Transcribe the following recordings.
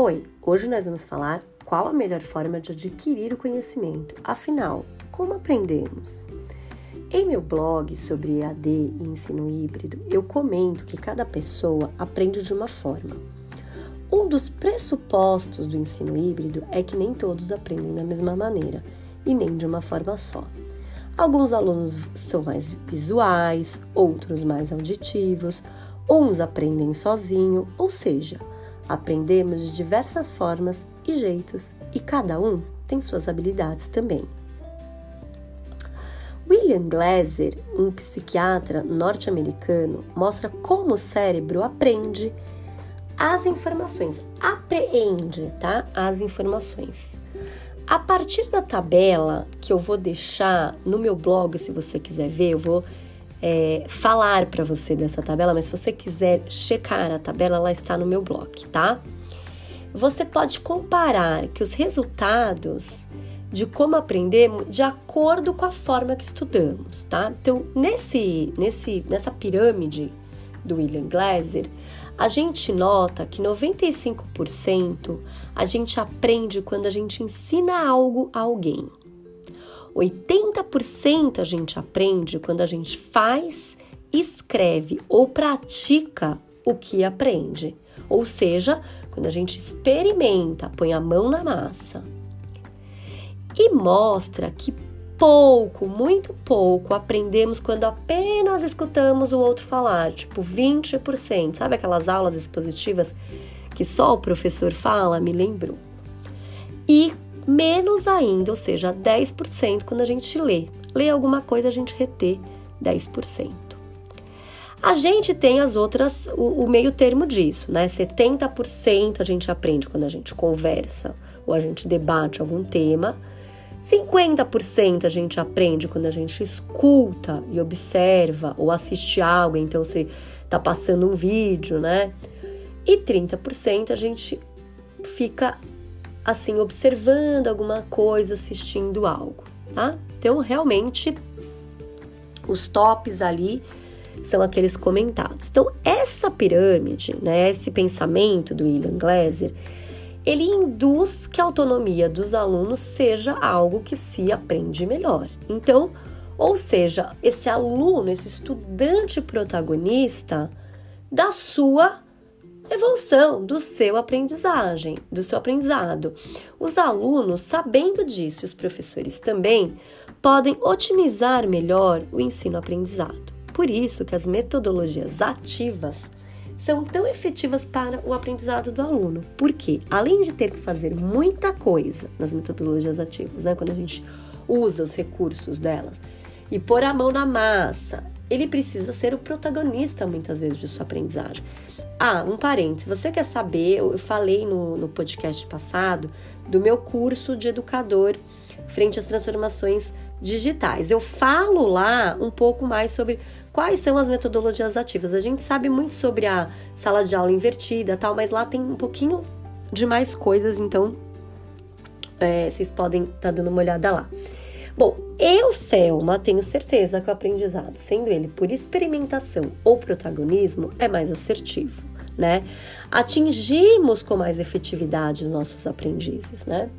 Oi, hoje nós vamos falar qual a melhor forma de adquirir o conhecimento. Afinal, como aprendemos? Em meu blog sobre EAD e ensino híbrido, eu comento que cada pessoa aprende de uma forma. Um dos pressupostos do ensino híbrido é que nem todos aprendem da mesma maneira e nem de uma forma só. Alguns alunos são mais visuais, outros mais auditivos, uns aprendem sozinho, ou seja, aprendemos de diversas formas e jeitos e cada um tem suas habilidades também. William Glasser, um psiquiatra norte-americano, mostra como o cérebro aprende as informações, apreende, tá? As informações. A partir da tabela que eu vou deixar no meu blog, se você quiser ver, eu vou é, falar para você dessa tabela, mas se você quiser checar a tabela, ela está no meu blog, tá? Você pode comparar que os resultados de como aprendemos de acordo com a forma que estudamos, tá? Então, nesse, nesse, nessa pirâmide do William Glasser, a gente nota que 95% a gente aprende quando a gente ensina algo a alguém. 80% a gente aprende quando a gente faz, escreve ou pratica o que aprende. Ou seja, quando a gente experimenta, põe a mão na massa. E mostra que pouco, muito pouco aprendemos quando apenas escutamos o outro falar, tipo 20%. Sabe aquelas aulas expositivas que só o professor fala? Me lembrou. E menos ainda, ou seja, 10% quando a gente lê. Lê alguma coisa, a gente retê 10%. A gente tem as outras, o, o meio termo disso, né? 70% a gente aprende quando a gente conversa ou a gente debate algum tema 50% a gente aprende quando a gente escuta e observa ou assiste algo, então você está passando um vídeo, né? E 30% a gente fica assim observando alguma coisa, assistindo algo, tá? Então, realmente os tops ali são aqueles comentados. Então, essa pirâmide, né, esse pensamento do William Glasser, ele induz que a autonomia dos alunos seja algo que se aprende melhor. Então, ou seja, esse aluno, esse estudante protagonista da sua evolução, do seu aprendizagem, do seu aprendizado. Os alunos, sabendo disso, os professores também, podem otimizar melhor o ensino-aprendizado. Por isso que as metodologias ativas são tão efetivas para o aprendizado do aluno. Porque, além de ter que fazer muita coisa nas metodologias ativas, né, quando a gente usa os recursos delas, e pôr a mão na massa, ele precisa ser o protagonista muitas vezes de sua aprendizagem. Ah, um parênteses, você quer saber? Eu falei no, no podcast passado do meu curso de educador frente às transformações digitais. Eu falo lá um pouco mais sobre quais são as metodologias ativas. A gente sabe muito sobre a sala de aula invertida, tal, mas lá tem um pouquinho de mais coisas, então é, vocês podem estar tá dando uma olhada lá. Bom, eu, Selma, tenho certeza que o aprendizado, sendo ele por experimentação ou protagonismo, é mais assertivo, né? Atingimos com mais efetividade os nossos aprendizes, né?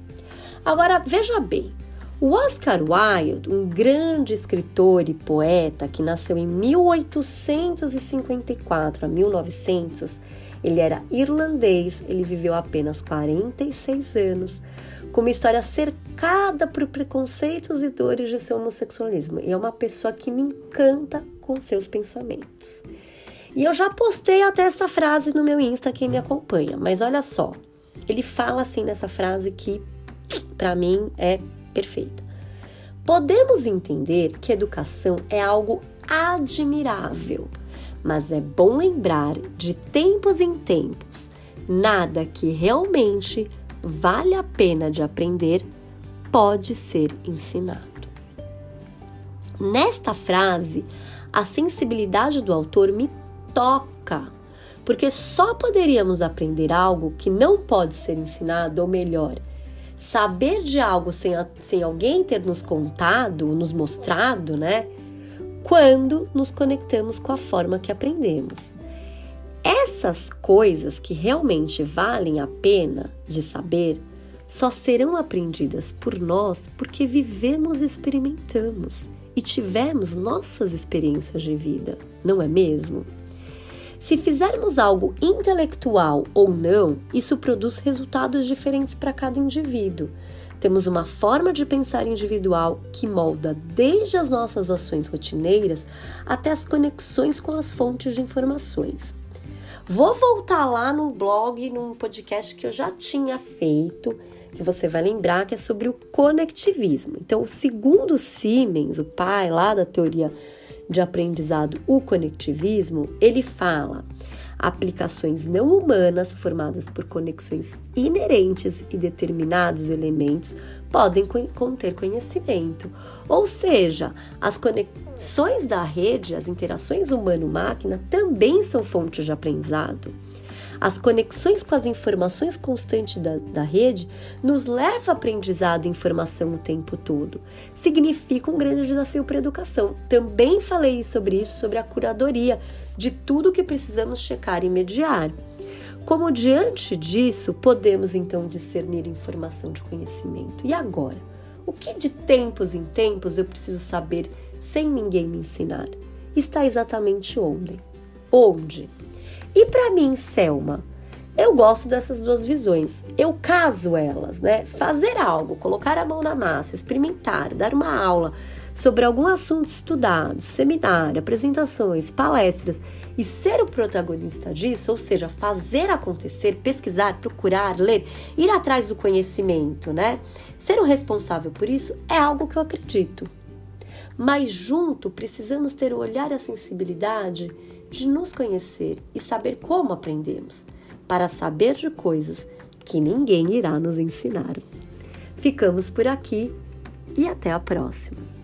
Agora, veja bem, o Oscar Wilde, um grande escritor e poeta que nasceu em 1854 a 1900, ele era irlandês, ele viveu apenas 46 anos, com uma história cercada por preconceitos e dores de seu homossexualismo. E é uma pessoa que me encanta com seus pensamentos. E eu já postei até essa frase no meu Insta, quem me acompanha, mas olha só, ele fala assim nessa frase que para mim é perfeita. Podemos entender que educação é algo admirável, mas é bom lembrar de tempos em tempos, nada que realmente vale a pena de aprender pode ser ensinado. Nesta frase, a sensibilidade do autor me toca, porque só poderíamos aprender algo que não pode ser ensinado, ou melhor, saber de algo sem, a, sem alguém ter nos contado, nos mostrado, né? Quando nos conectamos com a forma que aprendemos. Essas coisas que realmente valem a pena de saber só serão aprendidas por nós porque vivemos e experimentamos e tivemos nossas experiências de vida, não é mesmo? Se fizermos algo intelectual ou não, isso produz resultados diferentes para cada indivíduo. Temos uma forma de pensar individual que molda desde as nossas ações rotineiras até as conexões com as fontes de informações. Vou voltar lá no blog, num podcast que eu já tinha feito, que você vai lembrar que é sobre o conectivismo. Então, segundo Siemens, o pai lá da teoria de aprendizado, o conectivismo, ele fala aplicações não humanas formadas por conexões inerentes e determinados elementos podem conter conhecimento. Ou seja, as conexões da rede, as interações humano-máquina também são fontes de aprendizado. As conexões com as informações constantes da, da rede nos leva a aprendizado e informação o tempo todo. Significa um grande desafio para a educação. Também falei sobre isso, sobre a curadoria de tudo que precisamos checar e mediar. Como diante disso podemos então discernir informação de conhecimento? E agora? O que de tempos em tempos eu preciso saber sem ninguém me ensinar? Está exatamente onde? Onde? E para mim, Selma, eu gosto dessas duas visões. Eu caso elas, né? Fazer algo, colocar a mão na massa, experimentar, dar uma aula sobre algum assunto estudado, seminário, apresentações, palestras e ser o protagonista disso, ou seja, fazer acontecer, pesquisar, procurar, ler, ir atrás do conhecimento, né? Ser o responsável por isso é algo que eu acredito. Mas junto precisamos ter o olhar e a sensibilidade de nos conhecer e saber como aprendemos, para saber de coisas que ninguém irá nos ensinar. Ficamos por aqui e até a próxima!